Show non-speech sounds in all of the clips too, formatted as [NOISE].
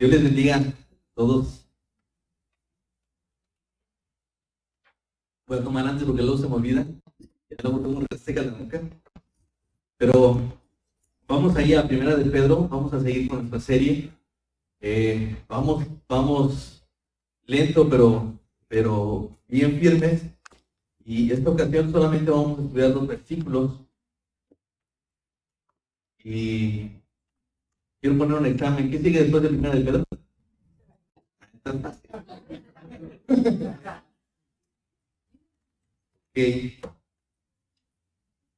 Dios les bendiga a todos. Voy a tomar antes porque luego se me olvida. Ya luego tengo una seca la boca. Pero vamos ahí a Primera de Pedro. Vamos a seguir con nuestra serie. Eh, vamos, vamos lento, pero, pero bien firmes. Y esta ocasión solamente vamos a estudiar dos versículos. Y quiero poner un examen. ¿Qué sigue después de Primera de Pedro? Okay.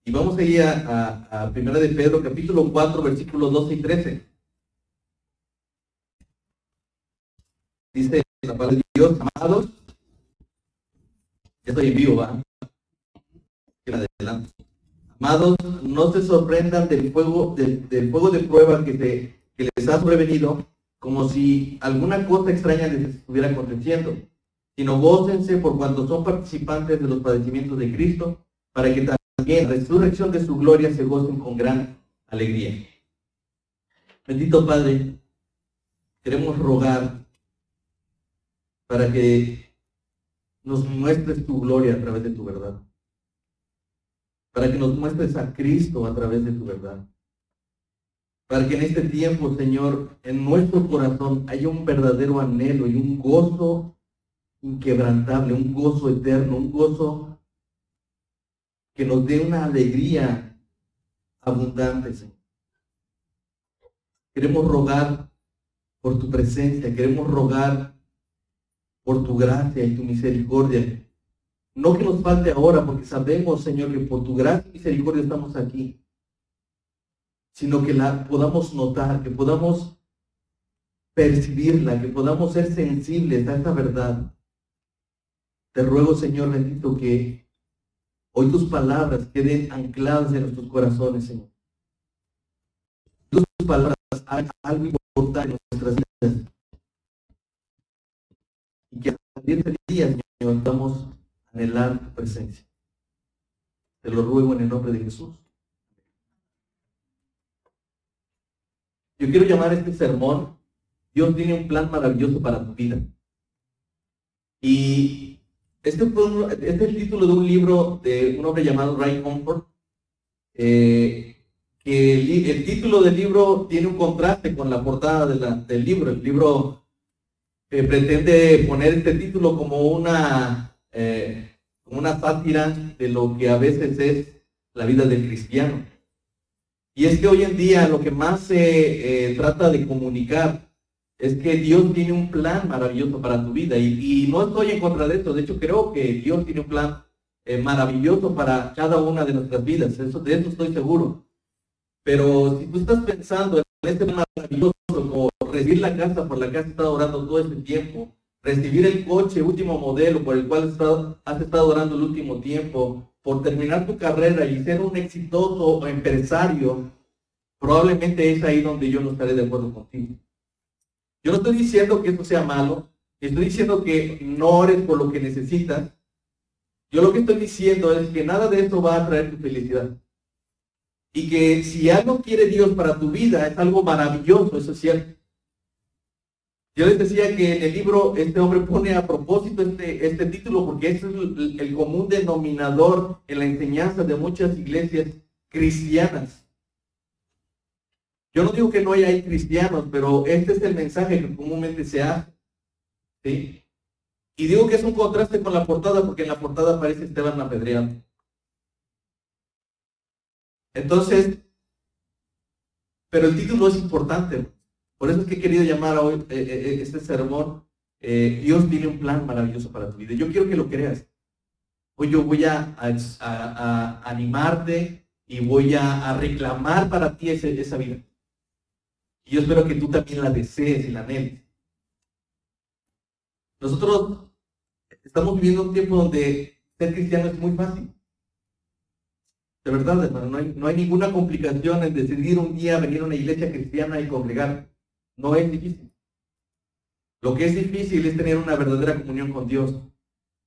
Y vamos a ir a, a, Primera de Pedro, capítulo 4, versículos 12 y 13. Dice la palabra de Dios, amados. Ya estoy en vivo, ¿va? Adelante. Amados, no se sorprendan del fuego, del, fuego de prueba que, que les ha sobrevenido, como si alguna cosa extraña les estuviera aconteciendo, sino gócense por cuanto son participantes de los padecimientos de Cristo, para que también la resurrección de su gloria se gocen con gran alegría. Bendito Padre, queremos rogar para que nos muestres tu gloria a través de tu verdad para que nos muestres a Cristo a través de tu verdad. Para que en este tiempo, Señor, en nuestro corazón haya un verdadero anhelo y un gozo inquebrantable, un gozo eterno, un gozo que nos dé una alegría abundante, Señor. Queremos rogar por tu presencia, queremos rogar por tu gracia y tu misericordia no que nos falte ahora, porque sabemos, Señor, que por tu gran misericordia estamos aquí, sino que la podamos notar, que podamos percibirla, que podamos ser sensibles a esta verdad. Te ruego, Señor bendito, que hoy tus palabras queden ancladas en nuestros corazones, Señor. Tus palabras algo importante en nuestras vidas. Y que de día, Señor, estamos anhelar tu presencia. Te lo ruego en el nombre de Jesús. Yo quiero llamar este sermón, Dios tiene un plan maravilloso para tu vida. Y este, este es el título de un libro de un hombre llamado Ray Comfort, eh, que el, título del libro tiene un contraste con la portada del libro. El libro eh, pretende poner este título como una eh, una sátira de lo que a veces es la vida del cristiano. Y es que hoy en día lo que más se eh, trata de comunicar es que Dios tiene un plan maravilloso para tu vida. Y, no estoy en contra de esto. De hecho, creo que Dios tiene un plan eh, maravilloso para cada una de nuestras vidas. Eso, de eso estoy seguro. Pero si tú estás pensando en este maravilloso, como recibir la casa por la que has estado orando todo este tiempo, recibir el coche último modelo por el cual has estado orando el último tiempo, por terminar tu carrera y ser un exitoso empresario, probablemente es ahí donde yo no estaré de acuerdo contigo. Yo no estoy diciendo que esto sea malo, estoy diciendo que no ores por lo que necesitas. Yo lo que estoy diciendo es que nada de esto va a traer tu felicidad. Y que si algo quiere Dios para tu vida es algo maravilloso, eso es cierto. Yo les decía que en el libro este hombre pone a propósito este, este título porque es el, común denominador en la enseñanza de muchas iglesias cristianas. Yo no digo que no haya cristianos, pero este es el mensaje que comúnmente se hace. ¿sí? Y digo que es un contraste con la portada porque en la portada aparece Esteban apedreado. Entonces, pero el título es importante. Por eso es que he querido llamar hoy eh, eh, eh, este sermón, Dios tiene un plan maravilloso para tu vida. Yo quiero que lo creas. Hoy yo voy a, animarte y voy a, reclamar para ti esa vida. Y yo espero que tú también la desees y la anheles. Nosotros estamos viviendo un tiempo donde ser cristiano es muy fácil. De verdad, hermano, no hay, no hay ninguna complicación en decidir un día venir a una iglesia cristiana y congregar. No es difícil. Lo que es difícil es tener una verdadera comunión con Dios.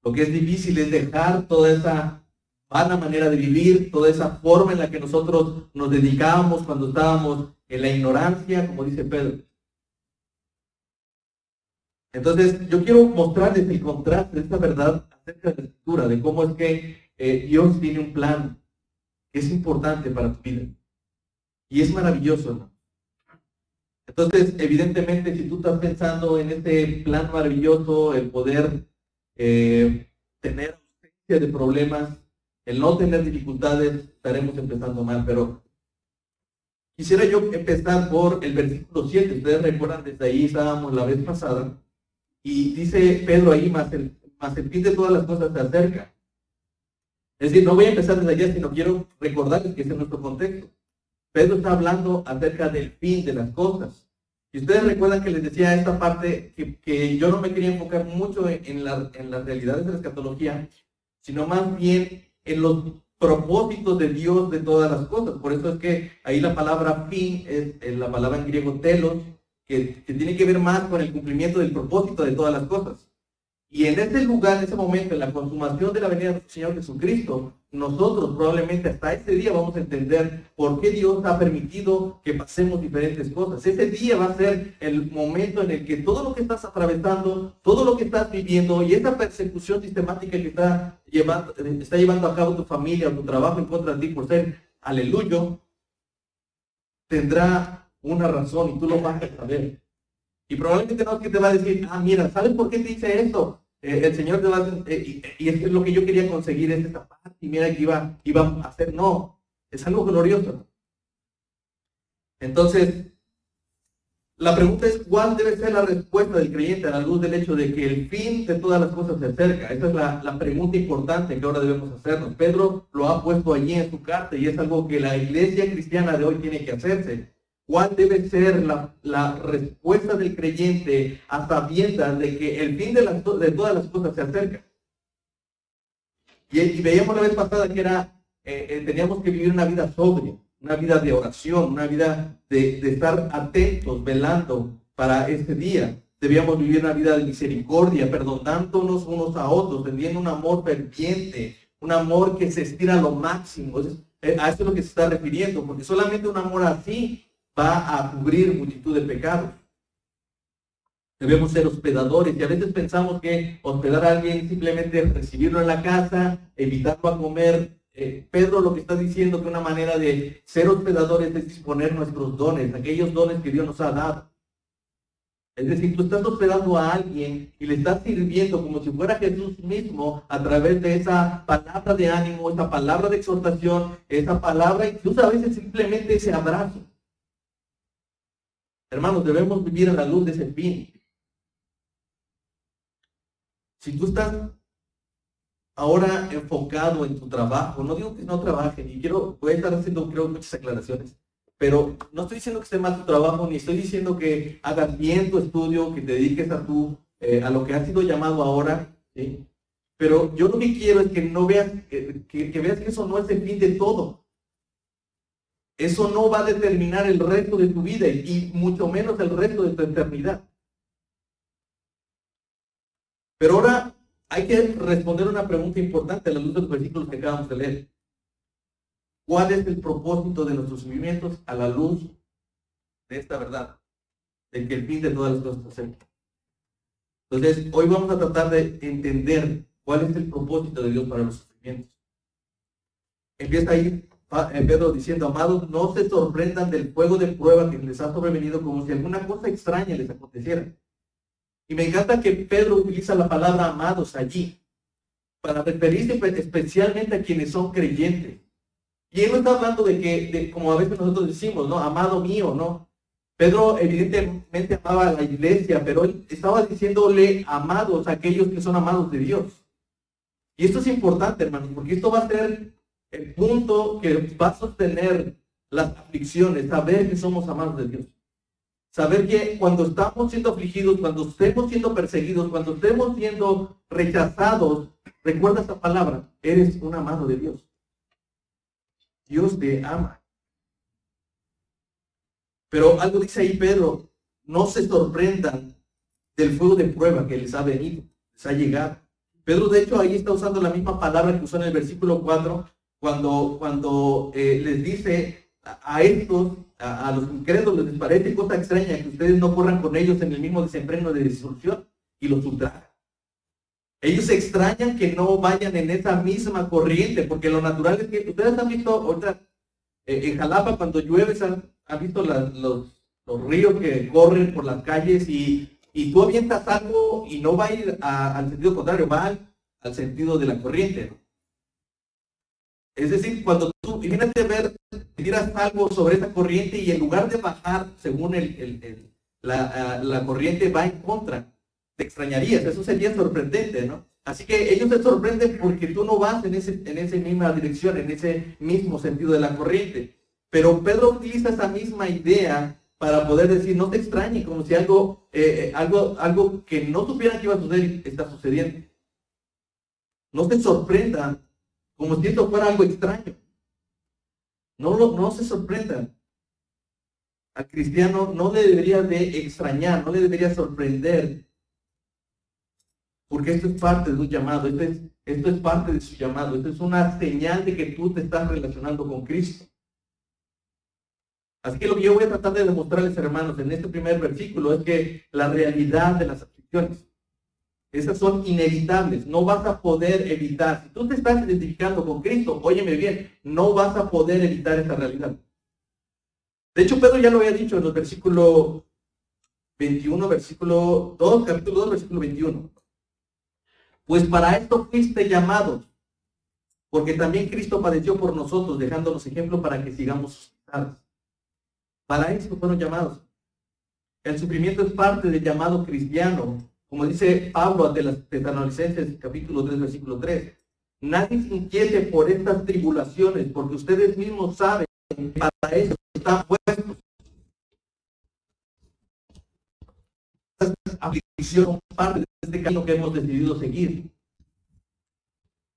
Lo que es difícil es dejar toda esa vana manera de vivir, toda esa forma en la que nosotros nos dedicábamos cuando estábamos en la ignorancia, como dice Pedro. Entonces, yo quiero mostrarles el contraste de esta verdad acerca de la escritura, de cómo es que eh, Dios tiene un plan que es importante para tu vida. Y es maravilloso, ¿no? Entonces, evidentemente, si tú estás pensando en este plan maravilloso, el poder eh, tener ausencia de problemas, el no tener dificultades, estaremos empezando mal. Pero quisiera yo empezar por el versículo 7. Ustedes recuerdan, desde ahí estábamos la vez pasada. Y dice Pedro ahí, más el, más el fin de todas las cosas se acerca. Es decir, no voy a empezar desde allá, sino quiero recordarles que ese es nuestro contexto. Pedro está hablando acerca del fin de las cosas. Y ustedes recuerdan que les decía esta parte que, yo no me quería enfocar mucho en, en las realidades de la escatología, sino más bien en los propósitos de Dios de todas las cosas. Por eso es que ahí la palabra fin es la palabra en griego telos, que, tiene que ver más con el cumplimiento del propósito de todas las cosas. Y en ese lugar, en ese momento, en la consumación de la venida del Señor Jesucristo, nosotros probablemente hasta ese día vamos a entender por qué Dios ha permitido que pasemos diferentes cosas. Ese día va a ser el momento en el que todo lo que estás atravesando, todo lo que estás viviendo y esa persecución sistemática que está llevando, está llevando a cabo tu familia o tu trabajo en contra de ti por ser aleluyo, tendrá una razón y tú lo vas a saber. Y probablemente no es que te va a decir, ah, mira, ¿sabes por qué te dice esto? Eh, el Señor te va a y, es lo que yo quería conseguir, es esta paz, y mira que iba, iba a hacer. No, es algo glorioso. Entonces, la pregunta es, ¿cuál debe ser la respuesta del creyente a la luz del hecho de que el fin de todas las cosas se acerca? Esa es la, la pregunta importante que ahora debemos hacernos. Pedro lo ha puesto allí en su carta y es algo que la iglesia cristiana de hoy tiene que hacerse. ¿Cuál debe ser la, respuesta del creyente a sabiendas de que el fin de, las, de todas las cosas se acerca? Y, veíamos la vez pasada que era, eh, eh, teníamos que vivir una vida sobria, una vida de oración, una vida de, estar atentos, velando para este día. Debíamos vivir una vida de misericordia, perdonándonos unos a otros, teniendo un amor ferviente, un amor que se estira a lo máximo. Eh, a eso es lo que se está refiriendo, porque solamente un amor así va a cubrir multitud de pecados. Debemos ser hospedadores y a veces pensamos que hospedar a alguien simplemente recibirlo en la casa, evitarlo a comer. Eh, Pedro lo que está diciendo que una manera de ser hospedadores es disponer nuestros dones, aquellos dones que Dios nos ha dado. Es decir, tú estás hospedando a alguien y le estás sirviendo como si fuera Jesús mismo a través de esa palabra de ánimo, esa palabra de exhortación, esa palabra, incluso a veces simplemente ese abrazo. Hermanos, debemos vivir a la luz de ese fin. Si tú estás ahora enfocado en tu trabajo, no digo que no trabajes, y quiero, voy a estar haciendo creo muchas aclaraciones, pero no estoy diciendo que esté mal tu trabajo, ni estoy diciendo que hagas bien tu estudio, que te dediques a tu, eh, a lo que has sido llamado ahora, Pero yo lo que quiero es que no veas, que veas que eso no es el fin de todo. Eso no va a determinar el resto de tu vida y mucho menos el resto de tu eternidad. Pero ahora hay que responder una pregunta importante a la luz de los versículos que acabamos de leer. ¿Cuál es el propósito de nuestros sufrimientos a la luz de esta verdad? De que el fin de todas las cosas se Entonces, hoy vamos a tratar de entender cuál es el propósito de Dios para los sufrimientos. Empieza ahí Pedro diciendo, amados, no se sorprendan del fuego de prueba que les ha sobrevenido como si alguna cosa extraña les aconteciera. Y me encanta que Pedro utiliza la palabra amados allí para referirse especialmente a quienes son creyentes. Y él no está hablando de que, como a veces nosotros decimos, ¿no? Amado mío, ¿no? Pedro evidentemente amaba a la iglesia, pero estaba diciéndole amados a aquellos que son amados de Dios. Y esto es importante, hermanos, porque esto va a ser el punto que va a sostener las aflicciones, saber que somos amados de Dios. Saber que cuando estamos siendo afligidos, cuando estemos siendo perseguidos, cuando estemos siendo rechazados, recuerda esta palabra, eres un amado de Dios. Dios te ama. Pero algo dice ahí Pedro, no se sorprendan del fuego de prueba que les ha venido, les ha llegado. Pedro de hecho ahí está usando la misma palabra que usó en el versículo 4 cuando, cuando eh, les dice a, estos, a, los incrédulos, les parece cosa extraña que ustedes no corran con ellos en el mismo desempeño de disolución. y los ultraja. Ellos extrañan que no vayan en esa misma corriente, porque lo natural es que ustedes han visto ahorita eh, en Jalapa cuando llueve, han, visto los, ríos que corren por las calles y, y, tú avientas algo y no va a ir al sentido contrario, va al, sentido de la corriente. Es decir, cuando tú, imagínate ver, tiras algo sobre esa corriente y en lugar de bajar según el, la, corriente va en contra te extrañarías, eso sería sorprendente, ¿no? Así que ellos te sorprenden porque tú no vas en, esa misma dirección, en ese mismo sentido de la corriente. Pero Pedro utiliza esa misma idea para poder decir, no te extrañe, como si algo, eh, algo, algo que no supieran que iba a suceder está sucediendo. No te sorprenda como si esto fuera algo extraño. No, no se sorprendan. Al cristiano no le debería de extrañar, no le debería sorprender porque esto es parte de un llamado, esto es, esto es parte de su llamado, esto es una señal de que tú te estás relacionando con Cristo. Así que lo que yo voy a tratar de demostrarles, hermanos, en este primer versículo es que la realidad de las aflicciones, esas son inevitables, no vas a poder evitar. Si tú te estás identificando con Cristo, óyeme bien, no vas a poder evitar esa realidad. De hecho, Pedro ya lo había dicho en el versículo 21, versículo 2, capítulo 2, versículo 21. Pues para esto fuiste llamados, porque también Cristo padeció por nosotros, dejándonos ejemplo para que sigamos sus Para eso fueron llamados. El sufrimiento es parte del llamado cristiano, como dice Pablo ante las Tesalonicenses, capítulo 3, versículo 3. Nadie se inquiete por estas tribulaciones, porque ustedes mismos saben que para eso están puestos. aflicción parte de este camino que hemos decidido seguir.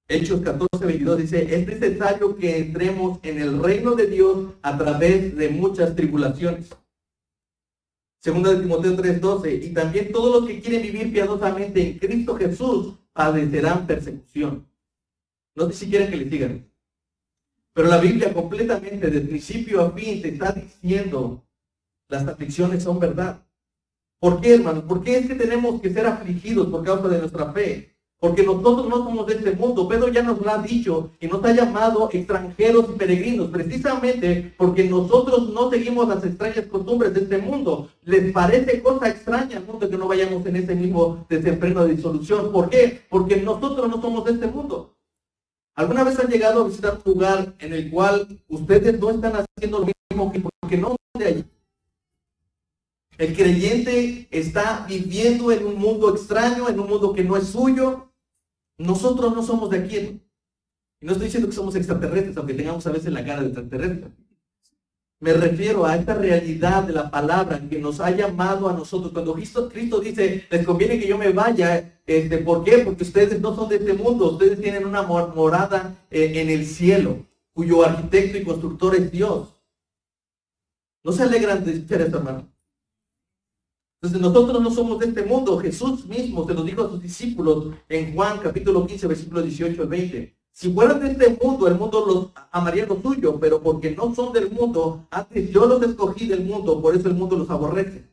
Hechos 14, 22 dice, es necesario que entremos en el reino de Dios a través de muchas tribulaciones. Segunda de Timoteo 3:12, y también todos los que quieren vivir piadosamente en Cristo Jesús padecerán persecución. No sé si quieren que le sigan. Pero la Biblia completamente, de principio a fin, te está diciendo, las aflicciones son verdad. ¿Por qué, hermanos? ¿Por qué es que tenemos que ser afligidos por causa de nuestra fe? Porque nosotros no somos de este mundo. Pedro ya nos lo ha dicho y nos ha llamado extranjeros y peregrinos, precisamente porque nosotros no seguimos las extrañas costumbres de este mundo. Les parece cosa extraña al mundo que no vayamos en ese mismo desenfreno de disolución. ¿Por qué? Porque nosotros no somos de este mundo. ¿Alguna vez han llegado a visitar un lugar en el cual ustedes no están haciendo lo mismo que porque no de allí? El creyente está viviendo en un mundo extraño, en un mundo que no es suyo. Nosotros no somos de aquí. Y no estoy diciendo que somos extraterrestres, aunque tengamos a veces la cara de extraterrestre. Me refiero a esta realidad de la palabra que nos ha llamado a nosotros. Cuando Cristo, Cristo dice, les conviene que yo me vaya, este, ¿por qué? Porque ustedes no son de este mundo, ustedes tienen una morada eh, en el cielo, cuyo arquitecto y constructor es Dios. ¿No se alegran de escuchar esto, hermano? Entonces nosotros no somos de este mundo. Jesús mismo se lo dijo a sus discípulos en Juan capítulo 15, versículo 18 al 20. Si fueran de este mundo, el mundo los amaría lo suyo, pero porque no son del mundo, antes yo los escogí del mundo, por eso el mundo los aborrece.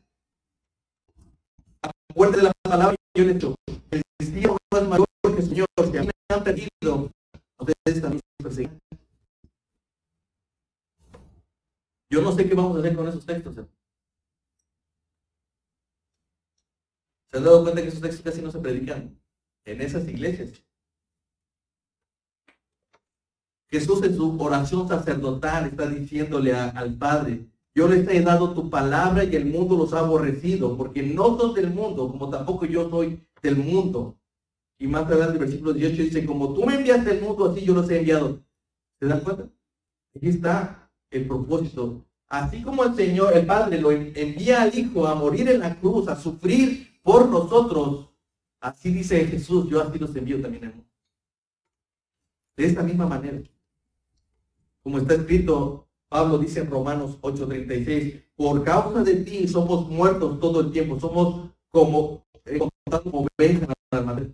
Acuérdense de la palabra que yo le he hecho. El cristiano no es mayor que el Señor, que a mí me han perdido, ustedes también persiguen. Yo no sé qué vamos a hacer con esos textos. ¿Se han dado cuenta que esos textos casi no se predican en esas iglesias? Jesús en su oración sacerdotal está diciéndole al Padre, yo les he dado tu palabra y el mundo los ha aborrecido, porque no son del mundo, como tampoco yo soy del mundo. Y más adelante el versículo 18 dice, como tú me enviaste al mundo, así yo los he enviado. ¿Se dan cuenta? Aquí está el propósito. Así como el Señor, el Padre, lo envía al Hijo a morir en la cruz, a sufrir por nosotros. Así dice Jesús, yo así los envío también al mundo. De esta misma manera. Como está escrito, Pablo dice en Romanos 8:36, por causa de ti somos muertos todo el tiempo, somos como, eh, como ovejas madre.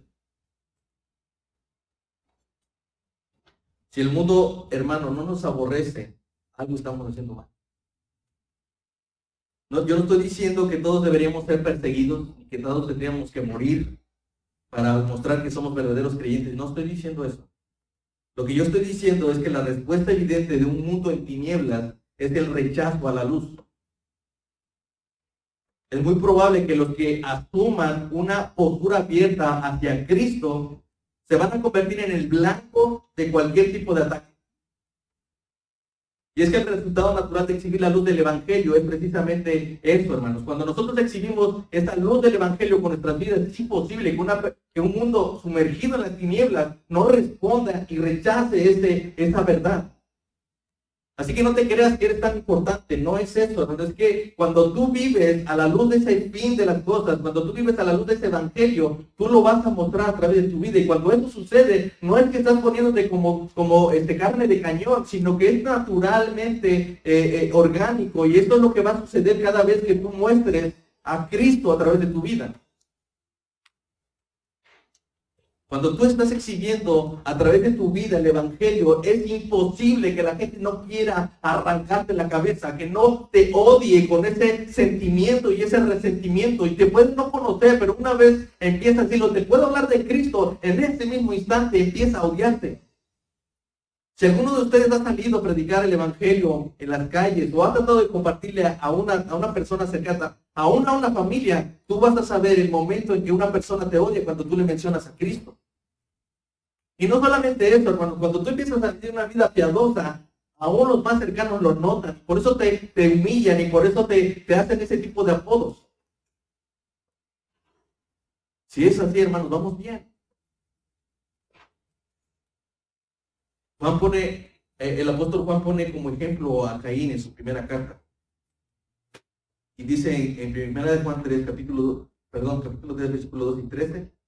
Si el mundo, hermano, no nos aborrece, algo estamos haciendo mal. No, yo no estoy diciendo que todos deberíamos ser perseguidos y que todos tendríamos que morir para mostrar que somos verdaderos creyentes. No estoy diciendo eso. Lo que yo estoy diciendo es que la respuesta evidente de un mundo en tinieblas es el rechazo a la luz. Es muy probable que los que asuman una postura abierta hacia Cristo se van a convertir en el blanco de cualquier tipo de ataque. Y es que el resultado natural de exhibir la luz del Evangelio es precisamente eso, hermanos. Cuando nosotros exhibimos esta luz del Evangelio con nuestras vidas, es imposible que, que un mundo sumergido en las tinieblas no responda y rechace ese, esa verdad. Así que no te creas que eres tan importante, no es eso, hermano. Es que cuando tú vives a la luz de ese fin de las cosas, cuando tú vives a la luz de ese evangelio, tú lo vas a mostrar a través de tu vida. Y cuando eso sucede, no es que estás poniéndote como, como este, carne de cañón, sino que es naturalmente eh, eh, orgánico. Y esto es lo que va a suceder cada vez que tú muestres a Cristo a través de tu vida. Cuando tú estás exhibiendo a través de tu vida el Evangelio, es imposible que la gente no quiera arrancarte la cabeza, que no te odie con ese sentimiento y ese resentimiento. Y te puedes no conocer, pero una vez empieza a decirlo, te puedo hablar de Cristo, en ese mismo instante empieza a odiarte. Si alguno de ustedes ha salido a predicar el Evangelio en las calles o ha tratado de compartirle a una, a una persona cercana, aún a una familia, tú vas a saber el momento en que una persona te odia cuando tú le mencionas a Cristo. Y no solamente eso, hermano, cuando tú empiezas a vivir una vida piadosa, aún los más cercanos lo notan. Por eso te, te humillan y por eso te, te hacen ese tipo de apodos. Si es así, hermanos, vamos bien. Juan pone, eh, el apóstol Juan pone como ejemplo a Caín en su primera carta. Y dice en, primera de Juan 3, capítulo, perdón, capítulo 3, versículo 2 y 13,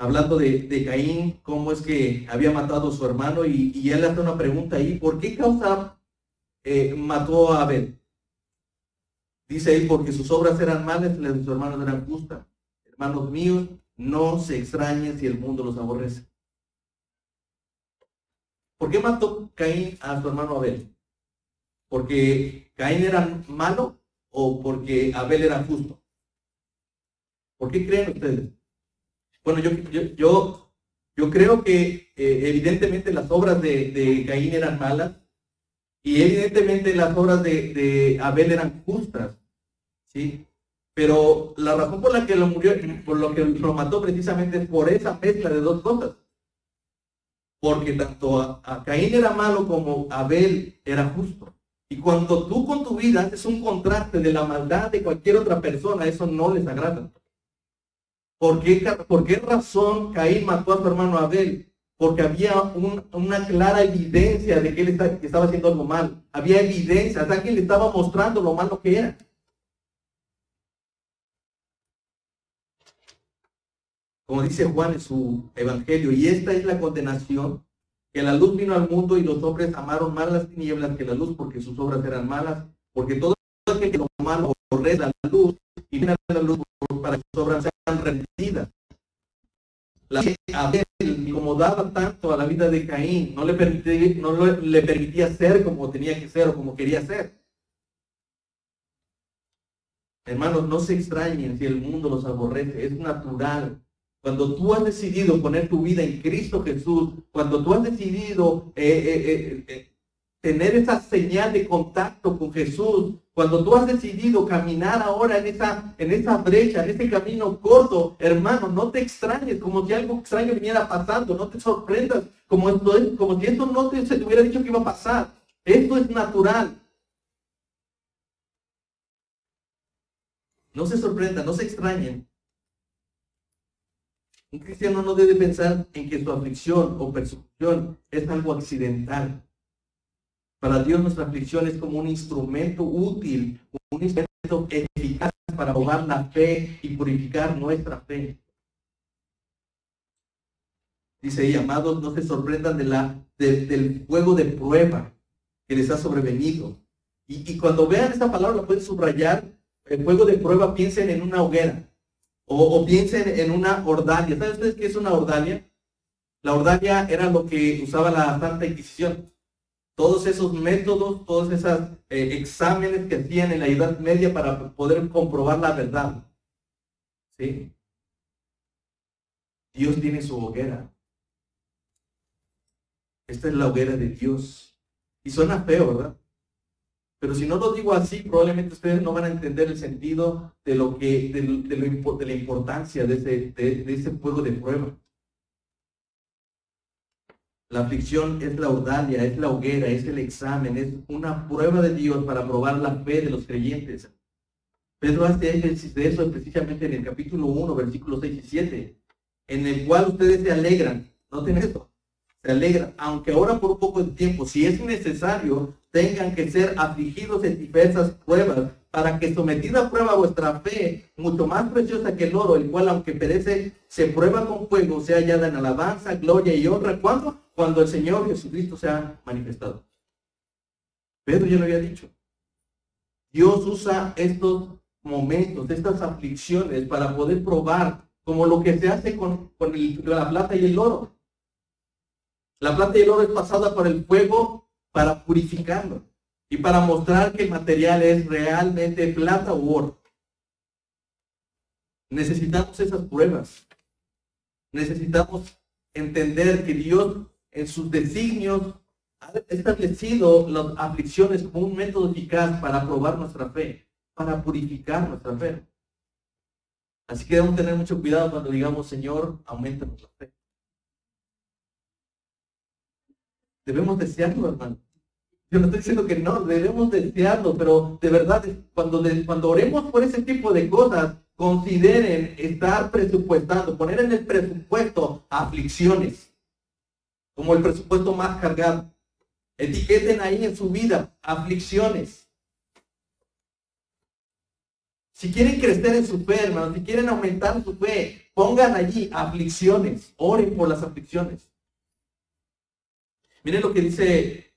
hablando de, Caín, cómo es que había matado a su hermano y, él hace una pregunta ahí, ¿por qué causa eh, mató a Abel? Dice ahí, porque sus obras eran malas y las de sus hermanos eran justas. Hermanos míos, no se extrañen si el mundo los aborrece. ¿Por qué mató Caín a su hermano Abel? ¿Porque Caín era malo o porque Abel era justo? ¿Por qué creen ustedes? Bueno, yo, yo, yo, creo que eh, evidentemente las obras de, Caín eran malas y evidentemente las obras de, Abel eran justas, ¿sí? Pero la razón por la que lo murió, por lo que lo mató precisamente es por esa mezcla de dos cosas. Porque tanto a, Caín era malo como Abel era justo. Y cuando tú con tu vida haces un contraste de la maldad de cualquier otra persona, eso no les agrada. ¿Por qué, razón Caín mató a su hermano Abel? Porque había una clara evidencia de que él estaba haciendo algo mal. Había evidencia, o que le estaba mostrando lo malo que era. Como dice Juan en su evangelio, y esta es la condenación, que la luz vino al mundo y los hombres amaron más las tinieblas que la luz porque sus obras eran malas, porque todo aquel que lo malo aborrece la luz y viene a la luz para que sus obras sean rendidas. La Abel incomodaba tanto a la vida de Caín, no le permitía, no le permitía ser como tenía que ser o como quería ser. Hermanos, no se extrañen si el mundo los aborrece, es natural. Cuando tú has decidido poner tu vida en Cristo Jesús, cuando tú has decidido eh, eh, eh, tener esa señal de contacto con Jesús, cuando tú has decidido caminar ahora en esa, en esa brecha, en ese camino corto, hermano, no te extrañes como si algo extraño viniera pasando, no te sorprendas como, esto es, como si esto no se te hubiera dicho que iba a pasar. Esto es natural. No se sorprendan, no se extrañen. Un cristiano no debe pensar en que su aflicción o persecución es algo accidental. Para Dios nuestra aflicción es como un instrumento útil, un instrumento eficaz para probar la fe y purificar nuestra fe. Dice ahí, amados, no se sorprendan de la, del fuego de prueba que les ha sobrevenido. Y, cuando vean esta palabra, la pueden subrayar. El fuego de prueba, piensen en una hoguera. O, o piensen en una ordalia. ¿Saben ustedes qué es una ordalia? La ordalia era lo que usaba la Santa Inquisición todos esos métodos, todos esos eh, exámenes que hacían en la Edad Media para poder comprobar la verdad. ¿Sí? Dios tiene su hoguera. Esta es la hoguera de Dios. Y suena feo, ¿verdad? Pero si no lo digo así, probablemente ustedes no van a entender el sentido de lo que, de, de la importancia de ese, de, ese fuego de prueba. La aflicción es la ordalia, es la hoguera, es el examen, es una prueba de Dios para probar la fe de los creyentes. Pedro hace énfasis de eso precisamente en el capítulo 1, versículos 6 y 7, en el cual ustedes se alegran. Noten esto se alegra, aunque ahora por poco de tiempo, si es necesario, tengan que ser afligidos en diversas pruebas, para que sometida a prueba vuestra fe, mucho más preciosa que el oro, el cual aunque perece, se prueba con fuego, sea hallada en alabanza, gloria y honra. ¿Cuándo? Cuando el Señor Jesucristo se ha manifestado. Pedro ya lo había dicho. Dios usa estos momentos, estas aflicciones para poder probar, como lo que se hace con, con la plata y el oro. La plata y el oro es pasada por el fuego para purificarlo y para mostrar que el material es realmente plata u oro. Necesitamos esas pruebas. Necesitamos entender que Dios en sus designios ha establecido las aflicciones como un método eficaz para probar nuestra fe, para purificar nuestra fe. Así que debemos tener mucho cuidado cuando digamos, Señor, aumenta nuestra fe. Debemos desearlo, hermano. Yo no estoy diciendo que no, debemos desearlo, pero de verdad, cuando, cuando oremos por ese tipo de cosas, consideren estar presupuestando, poner en el presupuesto aflicciones, como el presupuesto más cargado. Etiqueten ahí en su vida aflicciones. Si quieren crecer en su fe, hermano, si quieren aumentar su fe, pongan allí aflicciones, oren por las aflicciones. Miren lo que dice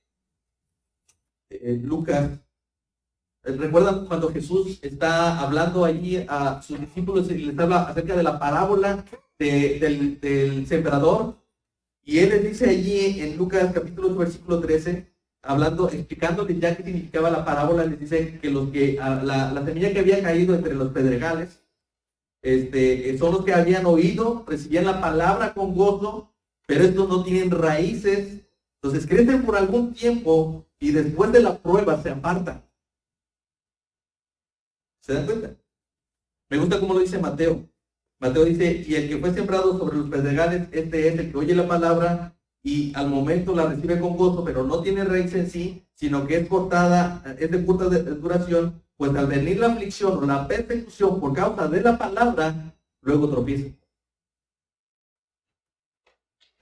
eh, Lucas. Eh, ¿Recuerdan cuando Jesús está hablando allí a sus discípulos y les habla acerca de la parábola del, sembrador? Y él les dice allí en Lucas capítulo 2, versículo 13, hablando, explicándoles ya qué significaba la parábola, les dice que los que la, la semilla que había caído entre los pedregales, este, son los que habían oído, recibían la palabra con gozo, pero estos no tienen raíces entonces crecen por algún tiempo y después de la prueba se apartan. ¿Se dan cuenta? Me gusta cómo lo dice Mateo. Mateo dice, y el que fue sembrado sobre los pedregales, este es el que oye la palabra y al momento la recibe con gozo, pero no tiene raíz en sí, sino que es cortada, es de corta duración, pues al venir la aflicción o la persecución por causa de la palabra, luego tropieza.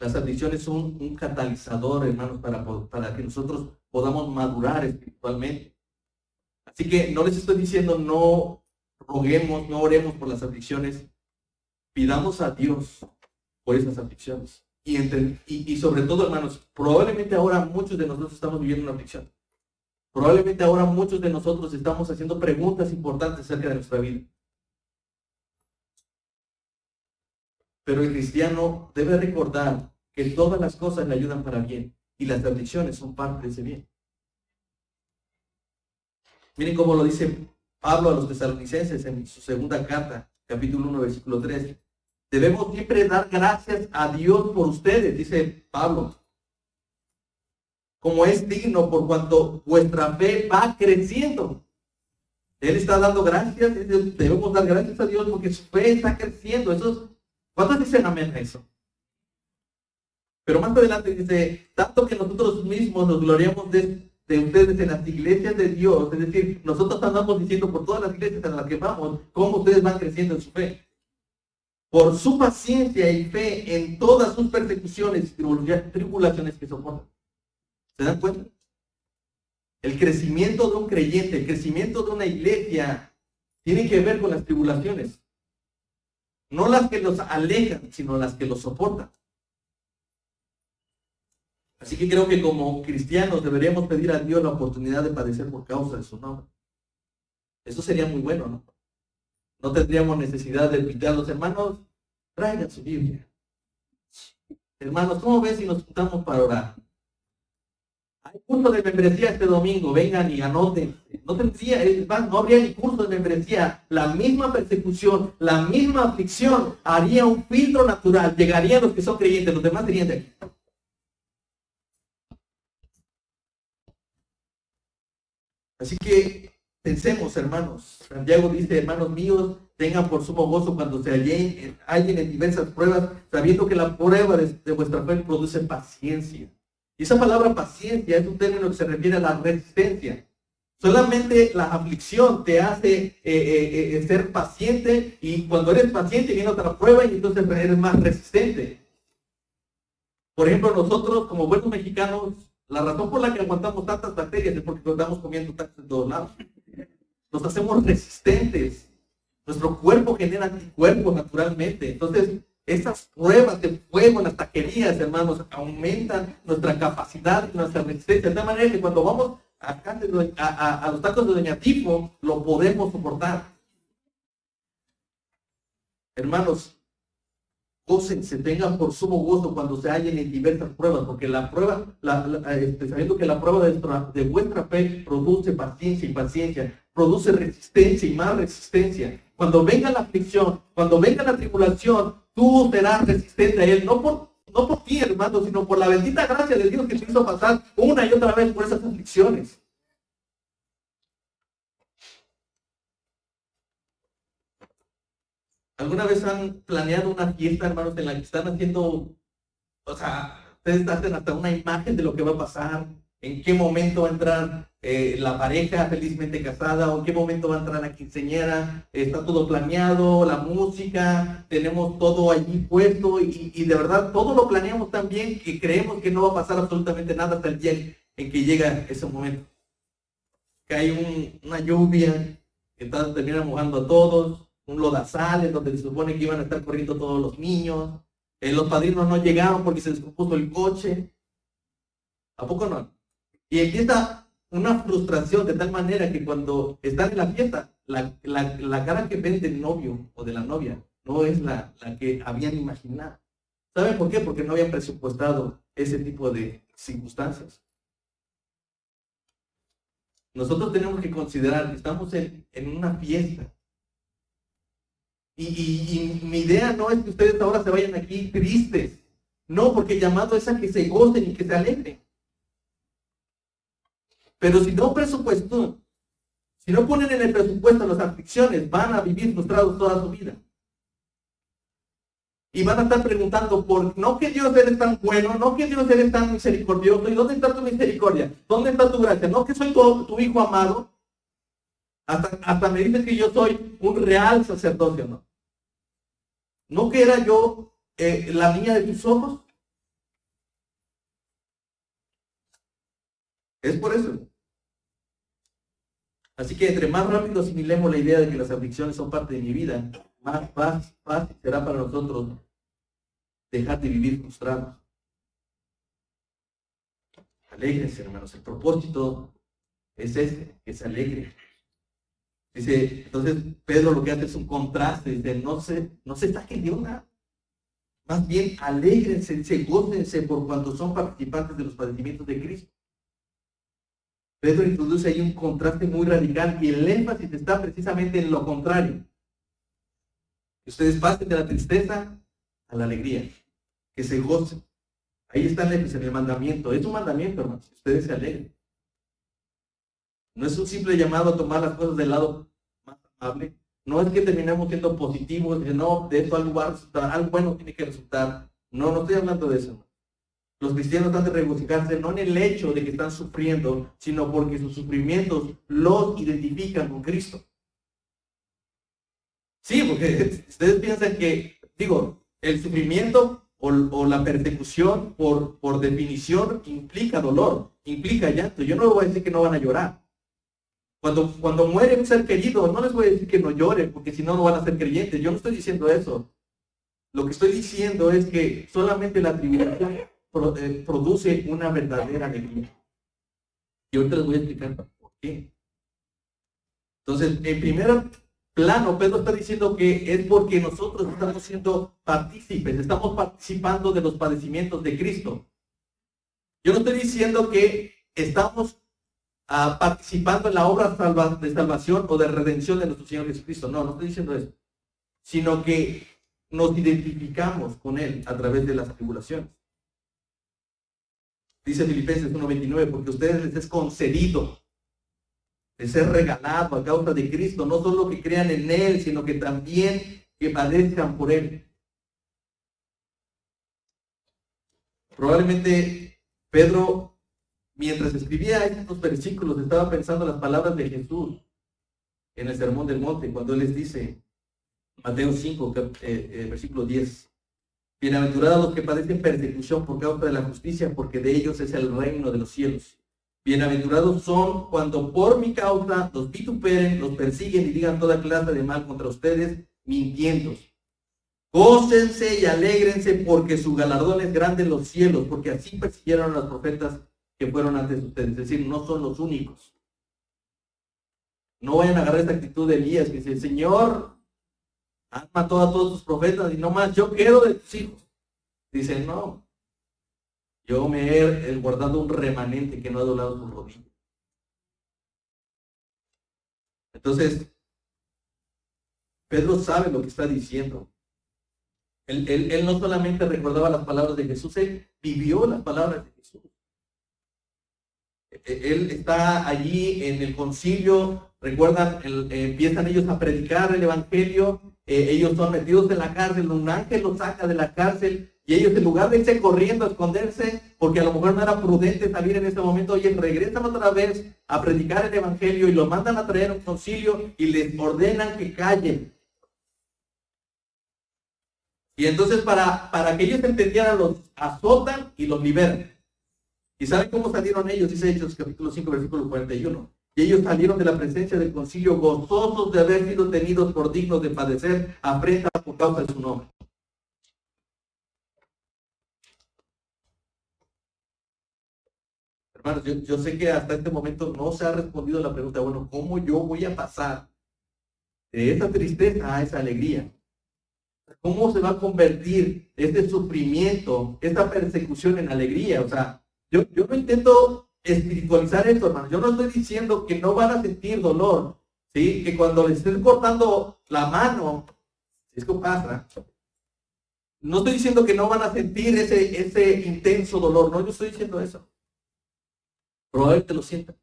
Las aflicciones son un catalizador, hermanos, para, para que nosotros podamos madurar espiritualmente. Así que no les estoy diciendo no roguemos, no oremos por las aflicciones. Pidamos a Dios por esas aflicciones. Y, y, sobre todo, hermanos, probablemente ahora muchos de nosotros estamos viviendo una aflicción. Probablemente ahora muchos de nosotros estamos haciendo preguntas importantes acerca de nuestra vida. Pero el cristiano debe recordar que todas las cosas le ayudan para bien y las aflicciones son parte de ese bien. Miren cómo lo dice Pablo a los tesalonicenses en su segunda carta, capítulo 1, versículo 3. Debemos siempre dar gracias a Dios por ustedes, dice Pablo, como es digno por cuanto vuestra fe va creciendo. Él está dando gracias, debemos dar gracias a Dios porque su fe está creciendo. Eso, ¿Cuántos dicen amén a eso? Pero más adelante dice, tanto que nosotros mismos nos gloriamos de, ustedes en las iglesias de Dios, es decir, nosotros andamos diciendo por todas las iglesias en las que vamos, cómo ustedes van creciendo en su fe. Por su paciencia y fe en todas sus persecuciones y tribulaciones que soportan. ¿Se dan cuenta? El crecimiento de un creyente, el crecimiento de una iglesia, tiene que ver con las tribulaciones. No las que los alejan, sino las que los soportan. Así que creo que como cristianos deberíamos pedir a Dios la oportunidad de padecer por causa de su nombre. Eso sería muy bueno, ¿no? No tendríamos necesidad de invitar a los hermanos, traigan su Biblia. Hermanos, ¿cómo ves si nos juntamos para orar? Hay curso de membresía este domingo, vengan y anoten. No tendría, no habría ni curso de membresía. La misma persecución, la misma aflicción haría un filtro natural. Llegarían los que son creyentes, los demás serían de aquí. Así que pensemos, hermanos. Santiago dice, hermanos míos, tengan por sumo gozo cuando se hallen, en diversas pruebas, sabiendo que la prueba de vuestra fe produce paciencia. Y esa palabra paciencia es un término que se refiere a la resistencia. Solamente la aflicción te hace eh, eh, eh, ser paciente y cuando eres paciente viene otra prueba y entonces eres más resistente. Por ejemplo, nosotros como buenos mexicanos, la razón por la que aguantamos tantas bacterias es porque nos estamos comiendo tacos de todos lados. Nos hacemos resistentes. Nuestro cuerpo genera anticuerpos naturalmente. Entonces, esas pruebas de fuego las taquerías, hermanos, aumentan nuestra capacidad nuestra resistencia. De tal manera que cuando vamos a, los tacos de Doña Tipo, lo podemos soportar. Hermanos, se tengan por sumo gozo cuando se hallen en diversas pruebas, porque la prueba, este, sabiendo que la prueba de, de vuestra fe produce paciencia y paciencia, produce resistencia y más resistencia. Cuando venga la aflicción, cuando venga la tribulación, tú serás resistente a Él, no por, no por ti, hermano, sino por la bendita gracia de Dios que te hizo pasar una y otra vez por esas aflicciones. ¿Alguna vez han planeado una fiesta, hermanos, en la que están haciendo, o sea, ustedes hacen hasta una imagen de lo que va a pasar, en qué momento va a entrar eh, la pareja felizmente casada o en qué momento va a entrar la quinceñera, está todo planeado, la música, tenemos todo allí puesto y, de verdad todo lo planeamos tan bien que creemos que no va a pasar absolutamente nada hasta el día en que llega ese momento. Que hay una lluvia que está, termina mojando a todos, un lodazal en donde se supone que iban a estar corriendo todos los niños, eh, los padrinos no llegaron porque se descompuso el coche. ¿A poco no? Y empieza una frustración de tal manera que cuando están en la fiesta, la, cara que ven del novio o de la novia no es la, que habían imaginado. ¿Saben por qué? Porque no habían presupuestado ese tipo de circunstancias. Nosotros tenemos que considerar que estamos en, una fiesta. Y, mi idea no es que ustedes ahora se vayan aquí tristes. No, porque el llamado es a que se gocen y que se alegren. Pero si no presupuesto, si no ponen en el presupuesto las aflicciones, van a vivir frustrados toda su vida. Y van a estar preguntando por, no que Dios eres tan bueno, no que Dios eres tan misericordioso, ¿y dónde está tu misericordia? ¿Dónde está tu gracia? No que soy tu, hijo amado. Hasta, hasta me dices que yo soy un real sacerdocio, ¿no? ¿No que era yo eh, la niña de tus ojos? Es por eso. Así que entre más rápido asimilemos la idea de que las aflicciones son parte de mi vida, más fácil será para nosotros dejar de vivir frustrados. Alégrense, hermanos. El propósito es este, que se alegre. Dice, entonces Pedro lo que hace es un contraste, dice, no se, no se saquen de una. Más bien, alégrense, se gócense por cuanto son participantes de los padecimientos de Cristo. Pedro introduce ahí un contraste muy radical y el énfasis está precisamente en lo contrario. ustedes pasen de la tristeza a la alegría, que se gocen. Ahí está el el mandamiento. Es un mandamiento, hermanos, que ustedes se alegren. No es un simple llamado a tomar las cosas del lado más amable. No es que terminemos siendo positivos, no, de eso algo algo bueno tiene que resultar. No, no estoy hablando de eso. Los cristianos han de regocijarse no en el hecho de que están sufriendo, sino porque sus sufrimientos los identifican con Cristo. Sí, porque [LAUGHS] ustedes piensan que, digo, el sufrimiento o, la persecución por, por definición implica dolor, implica llanto. Yo no voy a decir que no van a llorar. Cuando, cuando muere un ser querido, no les voy a decir que no lloren, porque si no, no van a ser creyentes. Yo no estoy diciendo eso. Lo que estoy diciendo es que solamente la tribulación eh, produce una verdadera alegría. Y ahorita les voy a explicar por qué. Entonces, en primer plano, Pedro está diciendo que es porque nosotros estamos siendo partícipes, estamos participando de los padecimientos de Cristo. Yo no estoy diciendo que estamos ah, participando en la obra de salvación o de redención de nuestro Señor Jesucristo. No, no estoy diciendo eso. Sino que nos identificamos con Él a través de las tribulaciones. Dice Filipenses 1.29, porque ustedes les es concedido, les es regalado a causa de Cristo, no solo que crean en Él, sino que también que padezcan por Él. Probablemente Pedro, mientras escribía estos versículos, estaba pensando las palabras de Jesús en el Sermón del Monte, cuando Él les dice, Mateo 5, eh, eh, versículo 10, Bienaventurados los que padecen persecución por causa de la justicia, porque de ellos es el reino de los cielos. Bienaventurados son cuando por mi causa los vituperen, los persiguen y digan toda clase de mal contra ustedes, mintiendo. Gócense y alégrense porque su galardón es grande en los cielos, porque así persiguieron a los profetas fueron antes de ustedes. Es decir, no son los únicos. No vayan a agarrar esta actitud de Elías que dice, Señor, han matado a todos tus profetas y no más, yo quedo de tus hijos. Dice, no, yo me he guardado un remanente que no ha doblado su rodilla. Entonces, Pedro sabe lo que está diciendo. Él, él, no solamente recordaba las palabras de Jesús, él vivió las palabras de Jesús. E, él está allí en el concilio, recuerdan, empiezan ellos a predicar el Evangelio eh, ellos son metidos en la cárcel, un ángel los saca de la cárcel y ellos en lugar de irse corriendo a esconderse, porque a lo mejor no era prudente salir en ese momento, oye, regresan otra vez a predicar el Evangelio y los mandan a traer un concilio y les ordenan que callen. Y entonces para, para que ellos entendieran, los azotan y los liberan. ¿Y saben cómo salieron ellos? Dice Hechos capítulo 5, versículo 41. Y ellos salieron de la presencia del concilio gozosos de haber sido tenidos por dignos de padecer afrenta por causa de su nombre. Hermanos, yo, sé que hasta este momento no se ha respondido la pregunta, bueno, ¿cómo yo voy a pasar de esa tristeza a esa alegría? ¿Cómo se va a convertir este sufrimiento, esta persecución en alegría? O sea, yo, yo no intento espiritualizar esto, hermano. Yo no estoy diciendo que no van a sentir dolor, ¿sí? Que cuando les estén cortando la mano, es que pasa, no estoy diciendo que no van a sentir ese, ese intenso dolor, no, yo estoy diciendo eso. Probablemente lo sientan.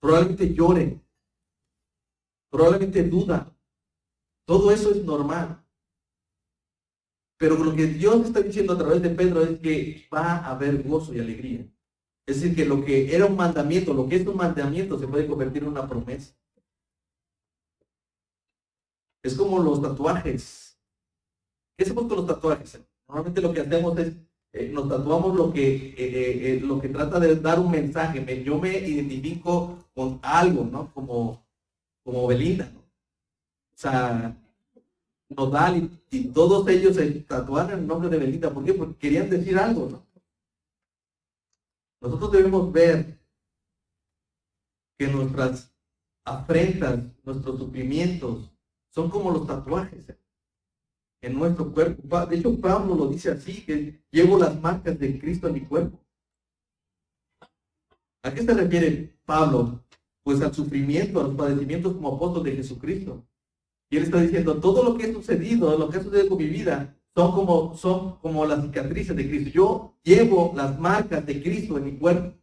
Probablemente lloren. Probablemente dudan. Todo eso es normal. Pero lo que Dios está diciendo a través de Pedro es que va a haber gozo y alegría. Es decir, que lo que era un mandamiento, lo que es un mandamiento, se puede convertir en una promesa. Es como los tatuajes. ¿Qué hacemos con los tatuajes? Normalmente lo que hacemos es, eh, nos tatuamos lo que, eh, eh, lo que trata de dar un mensaje. yo me identifico con algo, ¿no? Como, como Belinda. O sea, Nodal y, todos ellos se tatuaron el nombre de Belinda. ¿Por qué? Porque querían decir algo, ¿no? Nosotros debemos ver que nuestras afrentas, nuestros sufrimientos, son como los tatuajes en nuestro cuerpo. De hecho, Pablo lo dice así, que llevo las marcas de Cristo en mi cuerpo. ¿A qué se refiere Pablo? Pues al sufrimiento, a los padecimientos como apóstol de Jesucristo. Y él está diciendo, todo lo que ha sucedido, lo que ha sucedido con mi vida, son como, son como las cicatrices de Cristo. Yo llevo las marcas de Cristo en mi cuerpo.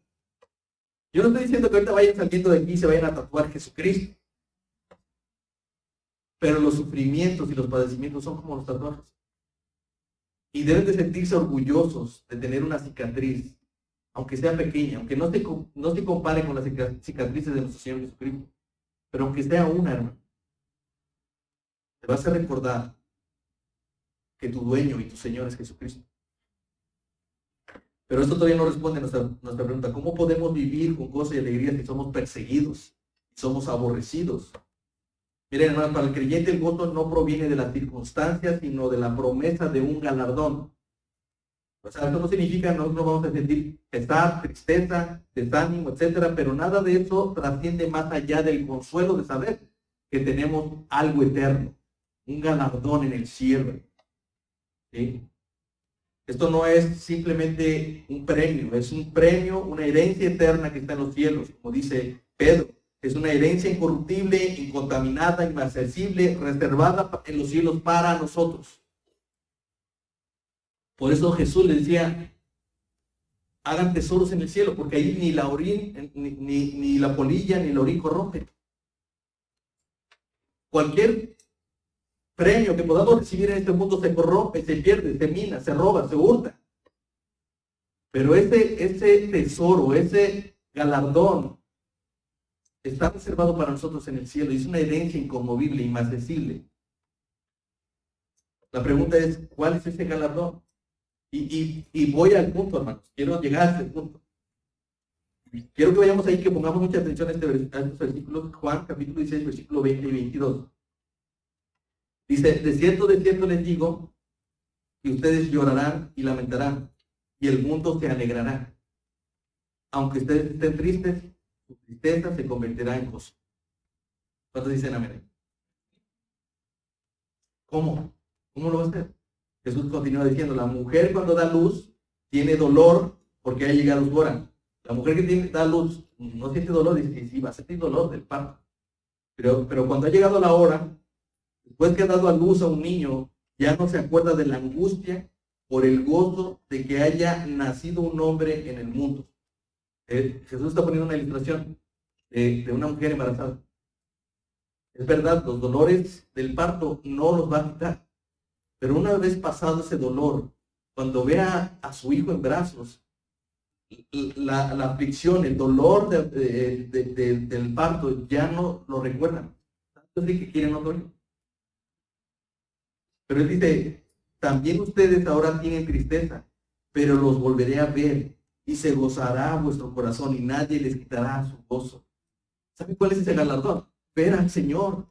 Yo no estoy diciendo que ahorita vayan saliendo de aquí y se vayan a tatuar Jesucristo. Pero los sufrimientos y los padecimientos son como los tatuajes. Y deben de sentirse orgullosos de tener una cicatriz, aunque sea pequeña, aunque no se, no se compare con las cicatrices de nuestro Señor Jesucristo. Pero aunque sea una, hermano, te vas a recordar que tu dueño y tu Señor es Jesucristo. Pero esto todavía no responde a nuestra, pregunta. ¿Cómo podemos vivir con gozo y alegría si somos perseguidos, y somos aborrecidos? Miren, hermanos, para el creyente el gozo no proviene de las circunstancias, sino de la promesa de un galardón. O sea, esto no significa que nosotros vamos a sentir pesar, tristeza, desánimo, etcétera, pero nada de eso trasciende más allá del consuelo de saber que tenemos algo eterno, un galardón en el cielo. Esto no es simplemente un premio, es un premio, una herencia eterna que está en los cielos, como dice Pedro. Es una herencia incorruptible, incontaminada, inaccesible, reservada en los cielos para nosotros. Por eso Jesús le decía, hagan tesoros en el cielo, porque ahí ni la orín, ni, ni, la polilla, ni el orín corrompe. Cualquier premio que podamos recibir en este mundo se corrompe, se pierde, se mina, se roba, se hurta. Pero ese, ese tesoro, ese galardón, está reservado para nosotros en el cielo y es una herencia inconmovible, inaccesible. La pregunta es, ¿cuál es ese galardón? Y, voy al punto, hermanos. Quiero llegar a ese punto. Quiero que vayamos ahí, que pongamos mucha atención a, este, estos versículos. Juan, capítulo 16, versículo 20 y 22. Dice, de cierto, de cierto les digo, que ustedes llorarán y lamentarán, y el mundo se alegrará. Aunque ustedes estén tristes, su tristeza se convertirá en gozo. ¿Cuántos dicen amén? ¿Cómo? ¿Cómo lo va a hacer? Jesús continúa diciendo, la mujer cuando da luz tiene dolor porque ha llegado su hora. La mujer que tiene, da luz no siente dolor, dice, sí, va a sentir dolor del parto. Pero, pero cuando ha llegado la hora, después que ha dado a luz a un niño, ya no se acuerda de la angustia por el gozo de que haya nacido un hombre en el mundo. Eh, Jesús está poniendo una ilustración de, una mujer embarazada. Es verdad, los dolores del parto no los va a quitar. Pero una vez pasado ese dolor, cuando vea a su hijo en brazos, la, aflicción, el dolor del parto ya no lo recuerdan. Tanto que quieren otro. Pero él dice, también ustedes ahora tienen tristeza, pero los volveré a ver y se gozará vuestro corazón y nadie les quitará su gozo. ¿Saben cuál es ese galardón? Ver al Señor,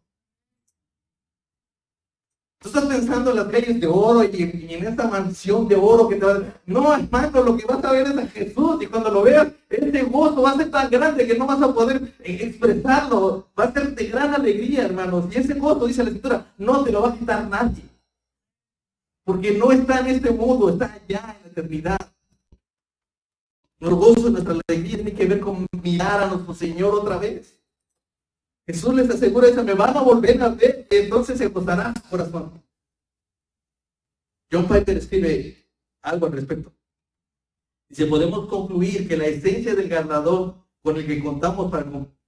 Tú estás pensando en las calles de oro y, en esta mansión de oro que te va a... No, hermano, lo que vas a ver es a Jesús y cuando lo veas, ese gozo va a ser tan grande que no vas a poder eh, expresarlo. Va a ser de gran alegría, hermanos. Y ese gozo, dice la escritura, no te lo va a quitar nadie. Porque no está en este mundo, está allá en la eternidad. Nuestro nuestra alegría tiene que ver con mirar a nuestro Señor otra vez. Jesús les asegura eso, me van a volver a ver, entonces se gozará su corazón. John Piper escribe algo al respecto. Dice, podemos concluir que la esencia del ganador con el que contamos para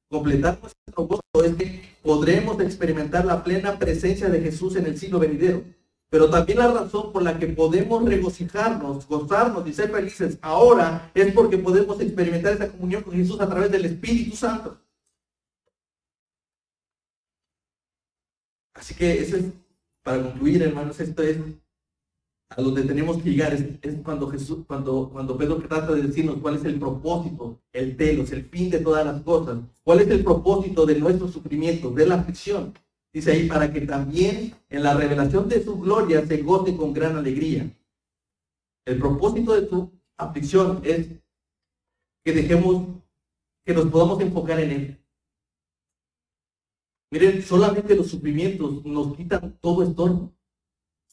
completar nuestro gozo es que podremos experimentar la plena presencia de Jesús en el siglo venidero. Pero también la razón por la que podemos regocijarnos, gozarnos y ser felices ahora es porque podemos experimentar esa comunión con Jesús a través del Espíritu Santo. Así que eso es, para concluir, hermanos, esto es a donde tenemos que llegar. Es, cuando Jesús, cuando, cuando Pedro trata de decirnos cuál es el propósito, el telos, el fin de todas las cosas. ¿Cuál es el propósito de nuestro sufrimiento, de la aflicción? Dice ahí, para que también en la revelación de su gloria se goce con gran alegría. El propósito de tu aflicción es que dejemos, que nos podamos enfocar en él. Miren, solamente los sufrimientos nos quitan todo estorbo.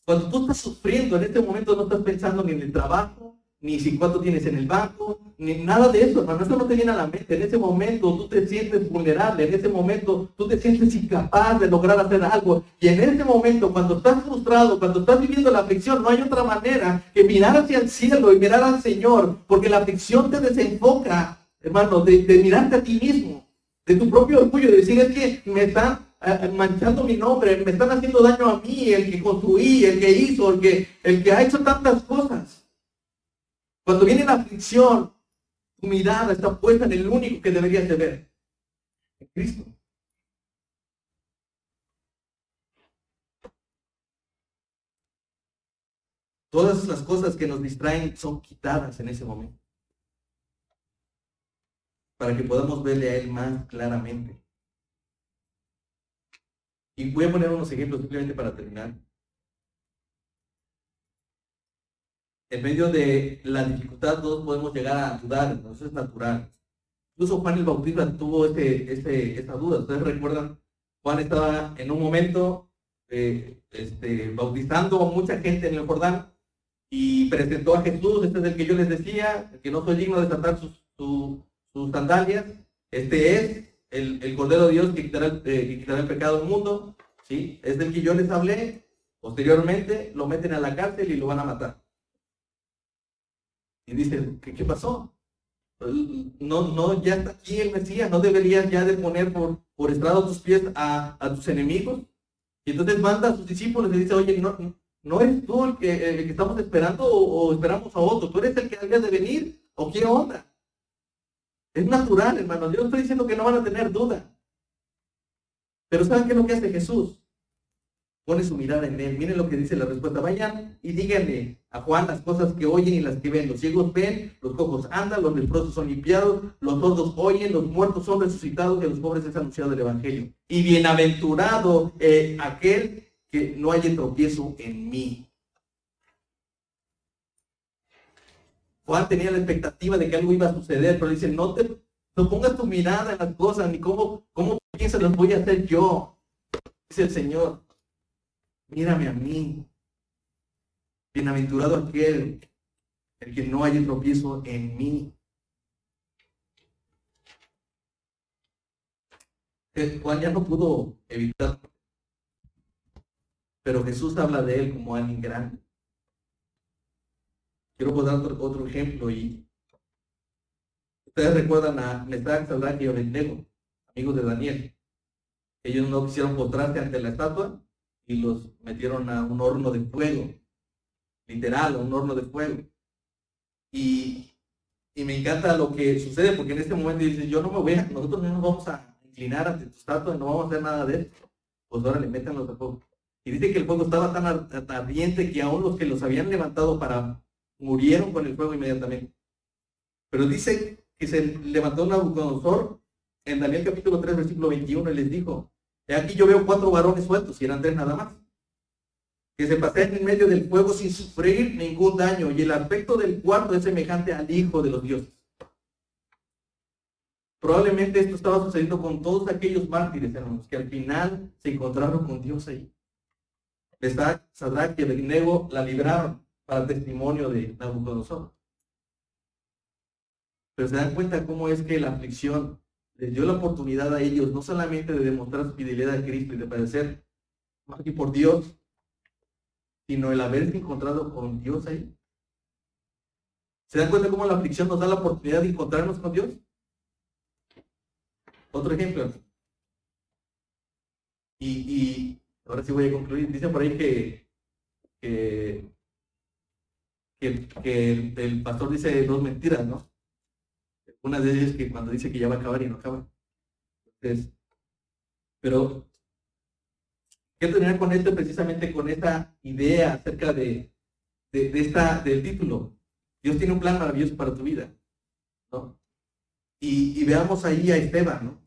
Cuando tú estás sufriendo, en este momento no estás pensando ni en el trabajo, ni si cuánto tienes en el banco, ni nada de eso, hermano. Eso no te viene a la mente. En ese momento tú te sientes vulnerable, en ese momento tú te sientes incapaz de lograr hacer algo. Y en ese momento, cuando estás frustrado, cuando estás viviendo la aflicción, no hay otra manera que mirar hacia el cielo y mirar al Señor, porque la aflicción te desenfoca, hermano, de, de mirarte a ti mismo de tu propio orgullo, de decir es que me están eh, manchando mi nombre, me están haciendo daño a mí, el que construí, el que hizo, el que, el que ha hecho tantas cosas. Cuando viene la aflicción, tu mirada está puesta en el único que deberías de ver, en Cristo. Todas las cosas que nos distraen son quitadas en ese momento para que podamos verle a Él más claramente. Y voy a poner unos ejemplos simplemente para terminar. En medio de la dificultad todos podemos llegar a dudar, eso es natural. Incluso Juan el Bautista tuvo ese, ese, esa duda. Ustedes recuerdan, Juan estaba en un momento eh, este, bautizando a mucha gente en el Jordán y presentó a Jesús, este es el que yo les decía, el que no soy digno de desatar sus, sus sandalias, este es el, el, Cordero de Dios que quitará, eh, que quitará el pecado del mundo, ¿sí? es del que yo les hablé, posteriormente lo meten a la cárcel y lo van a matar. Y dicen, ¿qué, qué pasó? No, no, ya está aquí el Mesías, no deberías ya de poner por, por estrado tus pies a, a tus enemigos. Y entonces manda a sus discípulos y dice, oye, no, no eres tú el que, estamos esperando o, esperamos a otro, tú eres el que había de venir o qué onda. Es natural, hermano. Yo estoy diciendo que no van a tener duda. Pero ¿saben qué es lo que hace Jesús? Pone su mirada en él. Miren lo que dice la respuesta. Vayan y díganle a Juan las cosas que oyen y las que ven. Los ciegos ven, los cojos andan, los leprosos son limpiados, los sordos oyen, los muertos son resucitados y a los pobres es anunciado el Evangelio. Y bienaventurado eh, aquel que no haya tropiezo en mí. Juan tenía la expectativa de que algo iba a suceder, pero dice, no te no pongas tu mirada en las cosas, ni cómo, cómo piensas las voy a hacer yo. Dice el Señor, mírame a mí. Bienaventurado aquel, el que no haya tropiezo en mí. Eh, Juan ya no pudo evitar pero Jesús habla de él como alguien grande. Quiero dar otro, ejemplo y ustedes recuerdan a Mesach, Sadrach y Abednego, amigos de Daniel. Ellos no quisieron postrarse ante la estatua y los metieron a un horno de fuego, literal, un horno de fuego. Y, y me encanta lo que sucede porque en este momento dice, yo no me voy a, nosotros no nos vamos a inclinar ante tu estatua, no vamos a hacer nada de esto. Pues ahora le meten los fuego. Y dice que el fuego estaba tan ardiente que aún los que los habían levantado para murieron con el fuego inmediatamente. Pero dice que se levantó Nabucodonosor en Daniel capítulo 3, versículo 21, y les dijo, aquí yo veo cuatro varones sueltos, y eran tres nada más, que se pasean en medio del fuego sin sufrir ningún daño, y el aspecto del cuarto es semejante al Hijo de los dioses. Probablemente esto estaba sucediendo con todos aquellos mártires, hermanos, que al final se encontraron con Dios ahí. Sadrach y Abednego la libraron para testimonio de Nabucodonosor. Pero se dan cuenta cómo es que la aflicción les dio la oportunidad a ellos no solamente de demostrar su fidelidad a Cristo y de padecer más por Dios, sino el haberse encontrado con Dios ahí. ¿Se dan cuenta cómo la aflicción nos da la oportunidad de encontrarnos con Dios? Otro ejemplo. Y, y ahora sí voy a concluir. Dicen por ahí que, que, el, pastor dice dos mentiras, ¿no? Una de ellas es que cuando dice que ya va a acabar y no acaba. Entonces, pero quiero terminar con esto precisamente con esta idea acerca de, de, esta, del título. Dios tiene un plan maravilloso para tu vida, ¿no? Y, veamos ahí a Esteban, ¿no?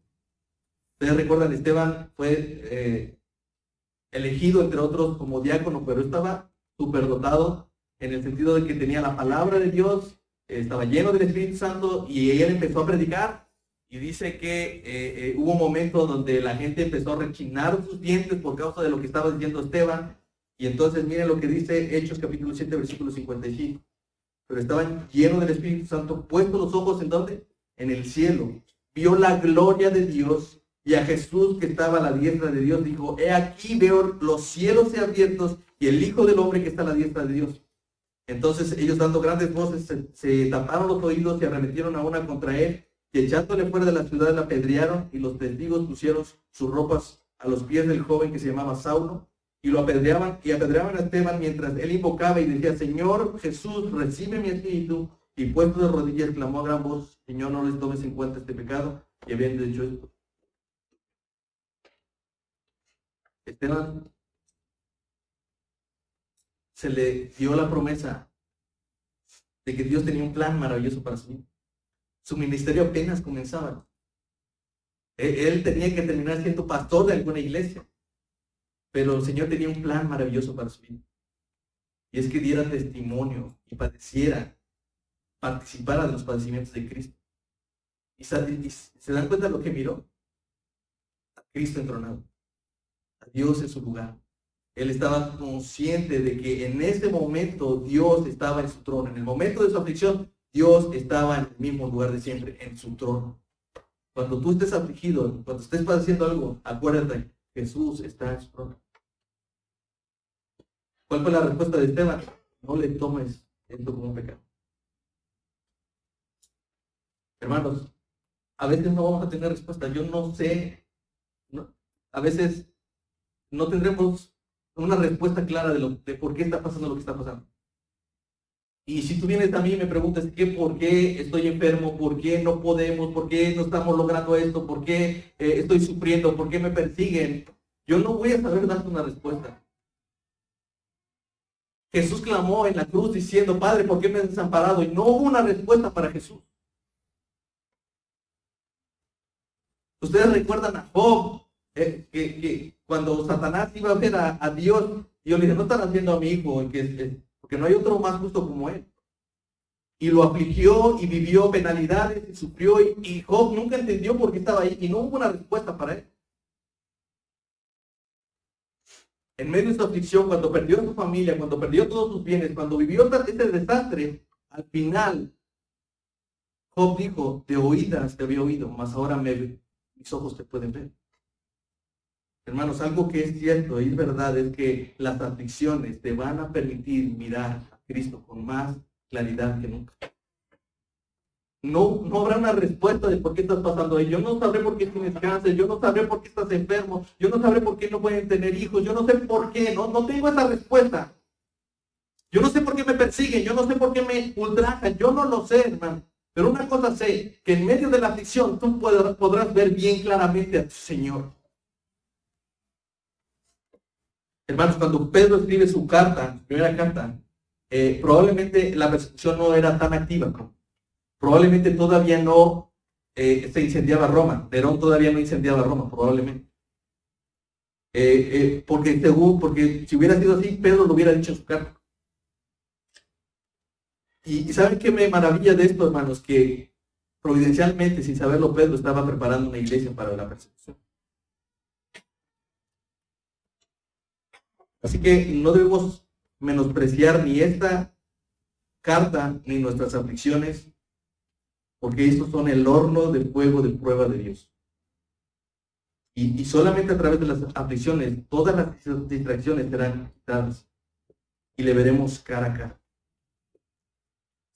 Ustedes recuerdan, Esteban fue eh, elegido entre otros como diácono, pero estaba superdotado en el sentido de que tenía la palabra de Dios, estaba lleno del Espíritu Santo y él empezó a predicar y dice que eh, eh, hubo un momento donde la gente empezó a rechinar sus dientes por causa de lo que estaba diciendo Esteban. Y entonces miren lo que dice Hechos capítulo 7, versículo 55. Pero estaban llenos del Espíritu Santo, puestos los ojos en donde? En el cielo. Vio la gloria de Dios y a Jesús que estaba a la diestra de Dios dijo, he aquí veo los cielos abiertos y el Hijo del Hombre que está a la diestra de Dios. Entonces ellos dando grandes voces se, taparon los oídos y arremetieron a una contra él y echándole fuera de la ciudad la apedrearon y los testigos pusieron sus ropas a los pies del joven que se llamaba Saulo y lo apedreaban y apedreaban a Esteban mientras él invocaba y decía, Señor Jesús, recibe mi espíritu. Y puesto de rodillas clamó a gran voz, Señor, no les tomes en cuenta este pecado. Y habiendo dicho esto, Esteban se le dio la promesa de que Dios tenía un plan maravilloso para su vida. Su ministerio apenas comenzaba. E, él tenía que terminar siendo pastor de alguna iglesia, pero el Señor tenía un plan maravilloso para su vida. Y es que diera testimonio y padeciera, participara de los padecimientos de Cristo. Y se dan cuenta de lo que miró. A Cristo entronado. A Dios en su lugar. él estaba consciente de que en ese momento Dios estaba en su trono. En el momento de su aflicción, Dios estaba en el mismo lugar de siempre, en su trono. Cuando tú estés afligido, cuando estés padeciendo algo, acuérdate, Jesús está en su trono. ¿Cuál fue la respuesta de Esteban? No le tomes esto como un pecado. Hermanos, a veces no vamos a tener respuesta. Yo no sé, a veces no tendremos una respuesta clara de, de por qué está pasando lo que está pasando. Y si tú vienes a mí y me preguntas ¿qué, por qué estoy enfermo, por qué no podemos, por qué no estamos logrando esto, por qué eh, estoy sufriendo, por qué me persiguen, yo no voy a saber darte una respuesta. Jesús clamó en la cruz diciendo, Padre, ¿por qué me has desamparado? Y no hubo una respuesta para Jesús. Ustedes recuerdan a Job, eh, que, cuando Satanás iba a ver a, Dios, Dios le dice, no están haciendo a mi hijo, que, porque no hay otro más justo como él. Y lo afligió y vivió penalidades y sufrió y, Job nunca entendió por qué estaba ahí y no hubo una respuesta para él. En medio de su aflicción, cuando perdió su familia, cuando perdió todos sus bienes, cuando vivió este desastre, al final Job dijo, de oídas te había oído, mas ahora me, mis ojos te pueden ver. Hermanos, algo que es cierto y es verdad es que las aflicciones te van a permitir mirar a Cristo con más claridad que nunca. No, no habrá una respuesta de por qué estás pasando ahí. Yo no sabré por qué tienes cáncer, yo no sabré por qué estás enfermo, yo no sabré por qué no pueden tener hijos, yo no sé por qué, no, no tengo esa respuesta. Yo no sé por qué me persiguen, yo no sé por qué me ultrajan, yo no lo sé, hermano. Pero una cosa sé, que en medio de la aflicción tú podrás ver bien claramente a tu Señor. Hermanos, cuando Pedro escribe su carta, su primera carta, eh, probablemente la persecución no era tan activa. Probablemente todavía no eh, se incendiaba Roma. Nerón todavía no incendiaba Roma, probablemente. Eh, porque según, porque si hubiera sido así, Pedro lo hubiera dicho en su carta. Y, y ¿saben qué me maravilla de esto, hermanos? Que providencialmente, sin saberlo, Pedro estaba preparando una iglesia para la persecución. Así que no debemos menospreciar ni esta carta ni nuestras aflicciones, porque estos son el horno de fuego de prueba de Dios. Y, solamente a través de las aflicciones, todas las distracciones serán quitadas y le veremos cara a cara.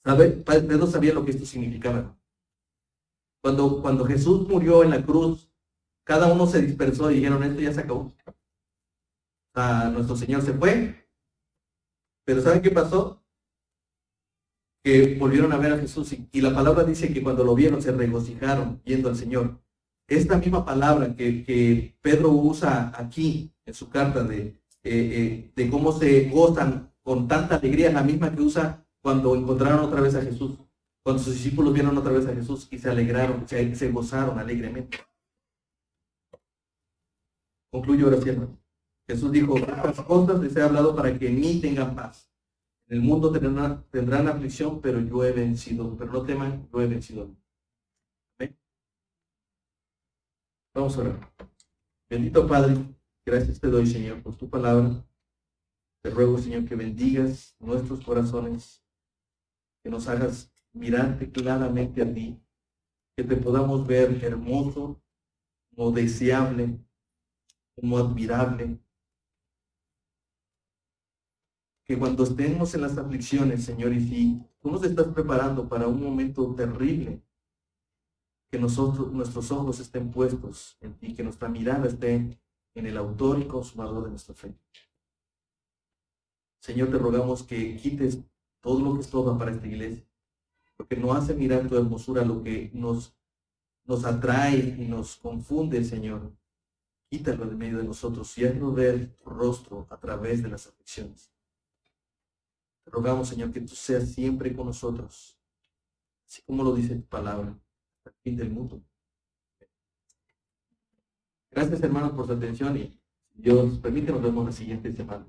¿Sabe? Pedro sabía lo que esto significaba. Cuando, cuando Jesús murió en la cruz, cada uno se dispersó y dijeron, esto ya se acabó nuestro Señor se fue. Pero ¿saben qué pasó? Que volvieron a ver a Jesús y, la palabra dice que cuando lo vieron se regocijaron viendo al Señor. Esta misma palabra que, Pedro usa aquí en su carta de, eh, eh, de cómo se gozan con tanta alegría, la misma que usa cuando encontraron otra vez a Jesús, cuando sus discípulos vieron otra vez a Jesús y se alegraron, se, se gozaron alegremente. Concluyo hermano. Jesús dijo, estas cosas les he hablado para que en mí tengan paz. En el mundo tendrán, tendrán aflicción, pero yo he vencido. Pero no teman, yo he vencido. Vamos a orar. Bendito Padre, gracias te doy, Señor, por tu palabra. Te ruego, Señor, que bendigas nuestros corazones, que nos hagas mirarte claramente a ti, que te podamos ver hermoso, como deseable, como admirable, que cuando estemos en las aflicciones, Señor, y si tú nos estás preparando para un momento terrible, que nosotros, nuestros ojos estén puestos en ti, que nuestra mirada esté en el autor y consumador de nuestra fe. Señor, te rogamos que quites todo lo que estorba para esta iglesia, porque no hace mirar tu hermosura lo que nos, nos atrae y nos confunde, Señor. Quítalo de medio de nosotros y haznos ver tu rostro a través de las aflicciones rogamos, Señor, que tú seas siempre con nosotros, así como lo dice tu palabra, hasta el fin del mundo. Gracias, hermanos, por su atención y Dios permite, nos vemos la siguiente semana.